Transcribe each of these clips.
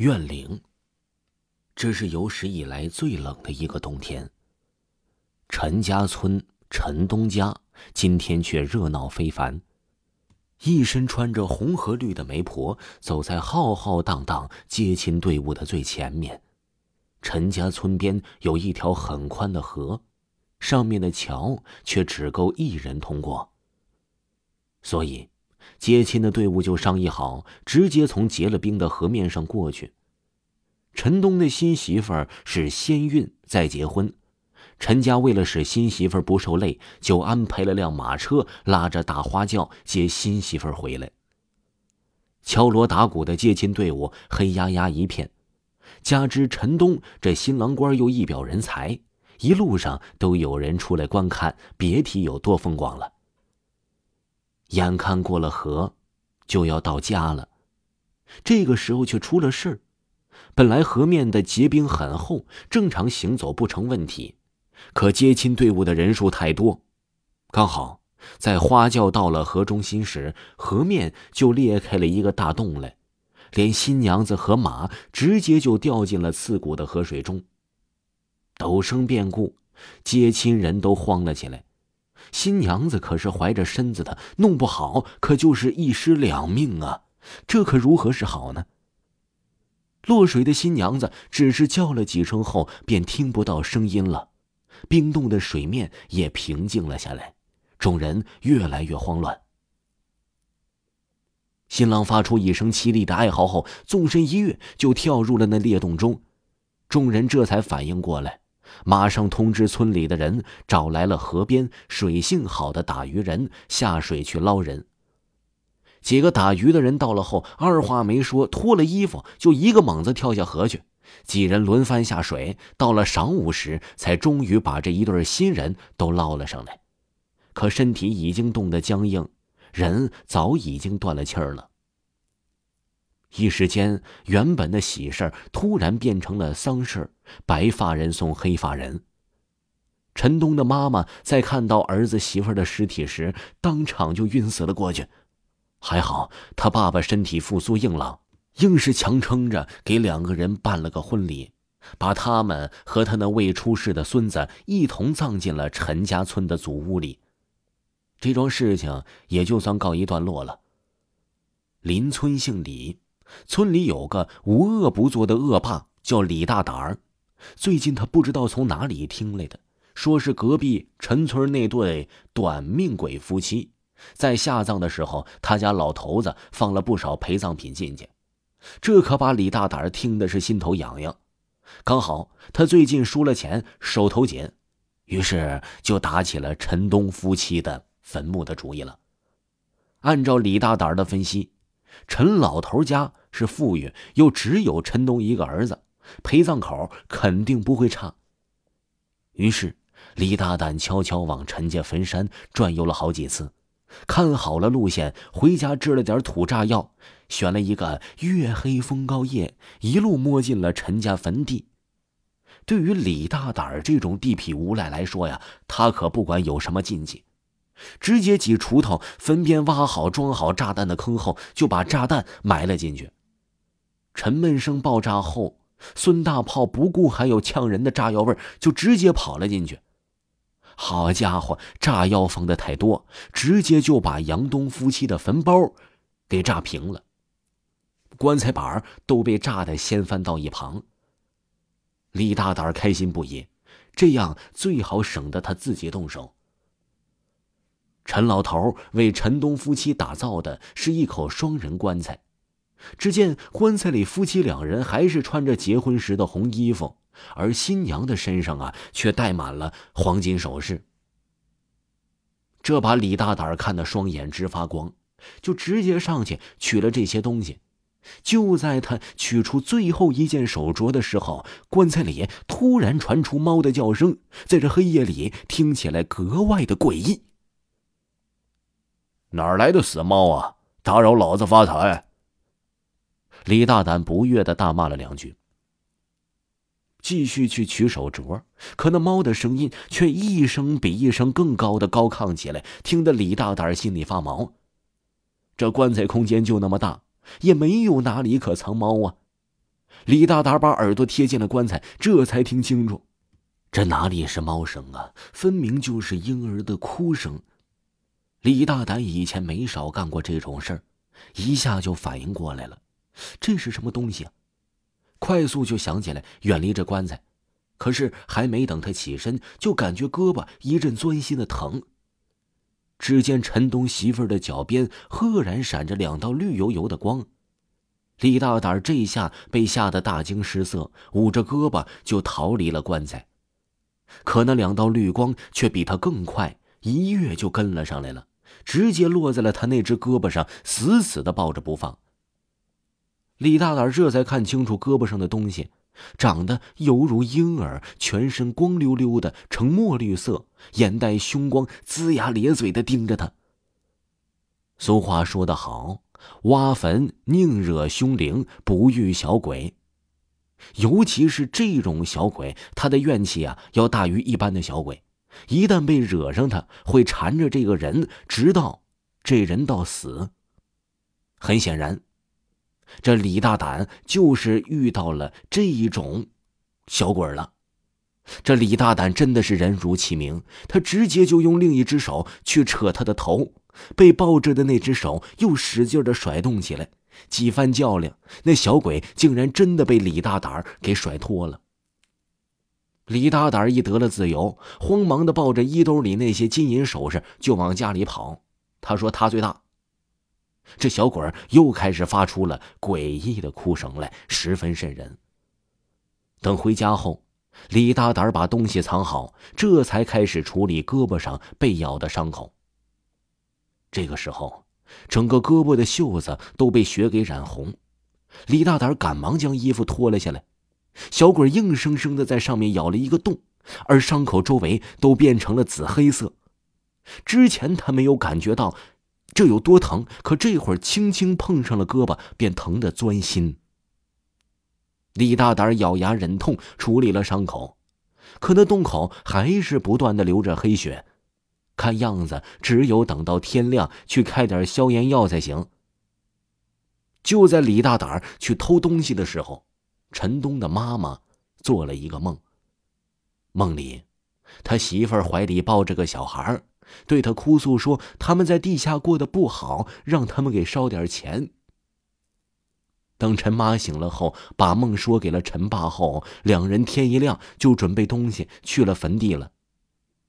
怨灵。这是有史以来最冷的一个冬天。陈家村陈东家今天却热闹非凡，一身穿着红和绿的媒婆走在浩浩荡荡接亲队伍的最前面。陈家村边有一条很宽的河，上面的桥却只够一人通过，所以。接亲的队伍就商议好，直接从结了冰的河面上过去。陈东的新媳妇儿是先孕再结婚，陈家为了使新媳妇儿不受累，就安排了辆马车，拉着大花轿接新媳妇儿回来。敲锣打鼓的接亲队伍黑压压一片，加之陈东这新郎官又一表人才，一路上都有人出来观看，别提有多风光了。眼看过了河，就要到家了，这个时候却出了事儿。本来河面的结冰很厚，正常行走不成问题，可接亲队伍的人数太多，刚好在花轿到了河中心时，河面就裂开了一个大洞来，连新娘子和马直接就掉进了刺骨的河水中。陡生变故，接亲人都慌了起来。新娘子可是怀着身子的，弄不好可就是一尸两命啊！这可如何是好呢？落水的新娘子只是叫了几声后，便听不到声音了，冰冻的水面也平静了下来，众人越来越慌乱。新郎发出一声凄厉的哀嚎后，纵身一跃，就跳入了那裂洞中，众人这才反应过来。马上通知村里的人，找来了河边水性好的打鱼人下水去捞人。几个打鱼的人到了后，二话没说，脱了衣服就一个猛子跳下河去。几人轮番下水，到了晌午时，才终于把这一对新人都捞了上来。可身体已经冻得僵硬，人早已经断了气儿了。一时间，原本的喜事突然变成了丧事白发人送黑发人。陈东的妈妈在看到儿子媳妇的尸体时，当场就晕死了过去。还好他爸爸身体复苏硬朗，硬是强撑着给两个人办了个婚礼，把他们和他那未出世的孙子一同葬进了陈家村的祖屋里。这桩事情也就算告一段落了。邻村姓李。村里有个无恶不作的恶霸，叫李大胆儿。最近他不知道从哪里听来的，说是隔壁陈村那对短命鬼夫妻，在下葬的时候，他家老头子放了不少陪葬品进去。这可把李大胆儿听的是心头痒痒。刚好他最近输了钱，手头紧，于是就打起了陈东夫妻的坟墓的主意了。按照李大胆儿的分析。陈老头家是富裕，又只有陈东一个儿子，陪葬口肯定不会差。于是，李大胆悄悄往陈家坟山转悠了好几次，看好了路线，回家制了点土炸药，选了一个月黑风高夜，一路摸进了陈家坟地。对于李大胆这种地痞无赖来说呀，他可不管有什么禁忌。直接挤锄头，坟边挖好装好炸弹的坑后，就把炸弹埋了进去。沉闷声爆炸后，孙大炮不顾还有呛人的炸药味就直接跑了进去。好家伙，炸药放的太多，直接就把杨东夫妻的坟包给炸平了，棺材板都被炸得掀翻到一旁。李大胆开心不已，这样最好省得他自己动手。陈老头为陈东夫妻打造的是一口双人棺材，只见棺材里夫妻两人还是穿着结婚时的红衣服，而新娘的身上啊却戴满了黄金首饰。这把李大胆看得双眼直发光，就直接上去取了这些东西。就在他取出最后一件手镯的时候，棺材里突然传出猫的叫声，在这黑夜里听起来格外的诡异。哪儿来的死猫啊！打扰老子发财！李大胆不悦的大骂了两句，继续去取手镯，可那猫的声音却一声比一声更高的高亢起来，听得李大胆心里发毛。这棺材空间就那么大，也没有哪里可藏猫啊！李大胆把耳朵贴近了棺材，这才听清楚，这哪里是猫声啊，分明就是婴儿的哭声。李大胆以前没少干过这种事儿，一下就反应过来了，这是什么东西啊？快速就想起来远离这棺材，可是还没等他起身，就感觉胳膊一阵钻心的疼。只见陈东媳妇儿的脚边赫然闪着两道绿油油的光。李大胆这下被吓得大惊失色，捂着胳膊就逃离了棺材。可那两道绿光却比他更快，一跃就跟了上来了，直接落在了他那只胳膊上，死死的抱着不放。李大胆这才看清楚胳膊上的东西，长得犹如婴儿，全身光溜溜的，呈墨绿色，眼带凶光，龇牙咧嘴的盯着他。俗话说得好。挖坟宁惹凶灵，不遇小鬼。尤其是这种小鬼，他的怨气啊要大于一般的小鬼。一旦被惹上，他会缠着这个人，直到这人到死。很显然，这李大胆就是遇到了这一种小鬼了。这李大胆真的是人如其名，他直接就用另一只手去扯他的头。被抱着的那只手又使劲的甩动起来，几番较量，那小鬼竟然真的被李大胆给甩脱了。李大胆一得了自由，慌忙的抱着衣兜里那些金银首饰就往家里跑。他说他最大。这小鬼又开始发出了诡异的哭声来，十分瘆人。等回家后，李大胆把东西藏好，这才开始处理胳膊上被咬的伤口。这个时候，整个胳膊的袖子都被血给染红。李大胆赶忙将衣服脱了下来，小鬼硬生生的在上面咬了一个洞，而伤口周围都变成了紫黑色。之前他没有感觉到这有多疼，可这会儿轻轻碰上了胳膊，便疼得钻心。李大胆咬牙忍痛处理了伤口，可那洞口还是不断的流着黑血。看样子，只有等到天亮去开点消炎药才行。就在李大胆去偷东西的时候，陈东的妈妈做了一个梦。梦里，他媳妇儿怀里抱着个小孩对他哭诉说他们在地下过得不好，让他们给烧点钱。等陈妈醒了后，把梦说给了陈爸后，两人天一亮就准备东西去了坟地了。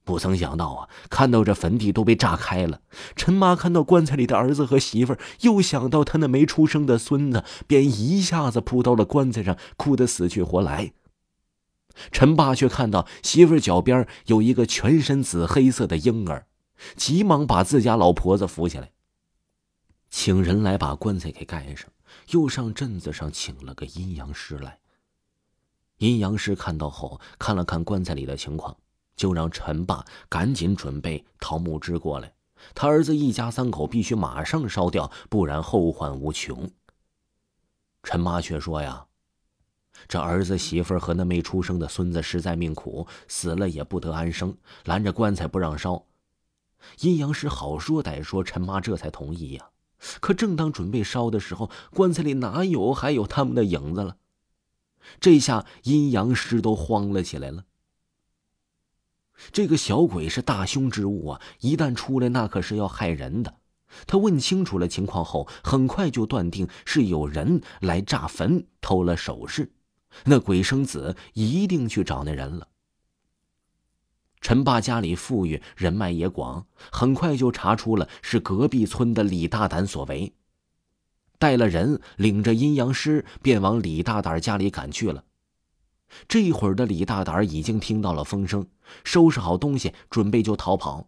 不曾想到啊，看到这坟地都被炸开了。陈妈看到棺材里的儿子和媳妇儿，又想到他那没出生的孙子，便一下子扑到了棺材上，哭得死去活来。陈爸却看到媳妇脚边有一个全身紫黑色的婴儿，急忙把自家老婆子扶起来，请人来把棺材给盖上，又上镇子上请了个阴阳师来。阴阳师看到后，看了看棺材里的情况。就让陈爸赶紧准备桃木枝过来，他儿子一家三口必须马上烧掉，不然后患无穷。陈妈却说：“呀，这儿子媳妇和那没出生的孙子实在命苦，死了也不得安生，拦着棺材不让烧。”阴阳师好说歹说，陈妈这才同意呀。可正当准备烧的时候，棺材里哪有还有他们的影子了？这下阴阳师都慌了起来了。这个小鬼是大凶之物啊！一旦出来，那可是要害人的。他问清楚了情况后，很快就断定是有人来炸坟偷了首饰。那鬼生子一定去找那人了。陈爸家里富裕，人脉也广，很快就查出了是隔壁村的李大胆所为。带了人，领着阴阳师，便往李大胆家里赶去了。这会儿的李大胆已经听到了风声，收拾好东西，准备就逃跑。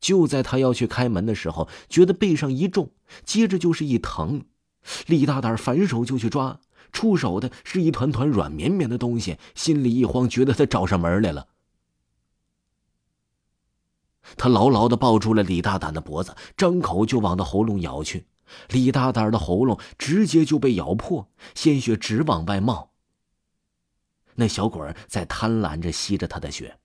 就在他要去开门的时候，觉得背上一重，接着就是一疼。李大胆反手就去抓，出手的是一团团软绵绵的东西，心里一慌，觉得他找上门来了。他牢牢的抱住了李大胆的脖子，张口就往他喉咙咬去。李大胆的喉咙直接就被咬破，鲜血直往外冒。那小鬼在贪婪着吸着他的血。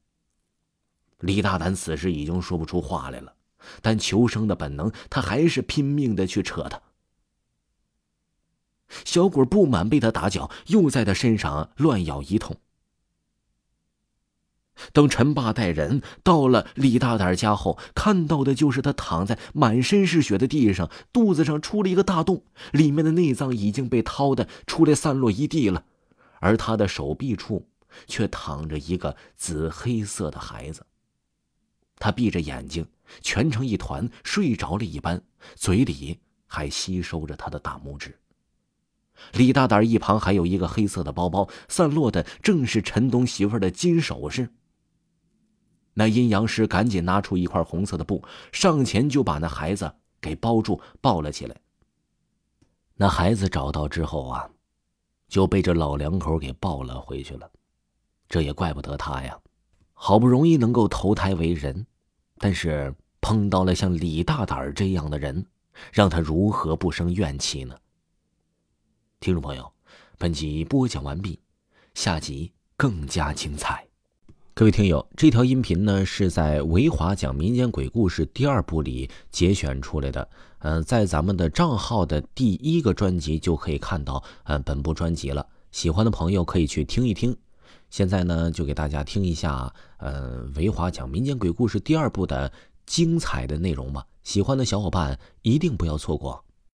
李大胆此时已经说不出话来了，但求生的本能，他还是拼命的去扯他。小鬼不满被他打脚，又在他身上乱咬一通。等陈霸带人到了李大胆家后，看到的就是他躺在满身是血的地上，肚子上出了一个大洞，里面的内脏已经被掏的出来散落一地了，而他的手臂处却躺着一个紫黑色的孩子。他闭着眼睛，蜷成一团，睡着了一般，嘴里还吸收着他的大拇指。李大胆一旁还有一个黑色的包包，散落的正是陈东媳妇的金首饰。那阴阳师赶紧拿出一块红色的布，上前就把那孩子给包住，抱了起来。那孩子找到之后啊，就被这老两口给抱了回去了。这也怪不得他呀，好不容易能够投胎为人，但是碰到了像李大胆这样的人，让他如何不生怨气呢？听众朋友，本集播讲完毕，下集更加精彩。各位听友，这条音频呢是在维华讲民间鬼故事第二部里节选出来的。嗯，在咱们的账号的第一个专辑就可以看到，嗯，本部专辑了。喜欢的朋友可以去听一听。现在呢，就给大家听一下，呃，维华讲民间鬼故事第二部的精彩的内容吧。喜欢的小伙伴一定不要错过。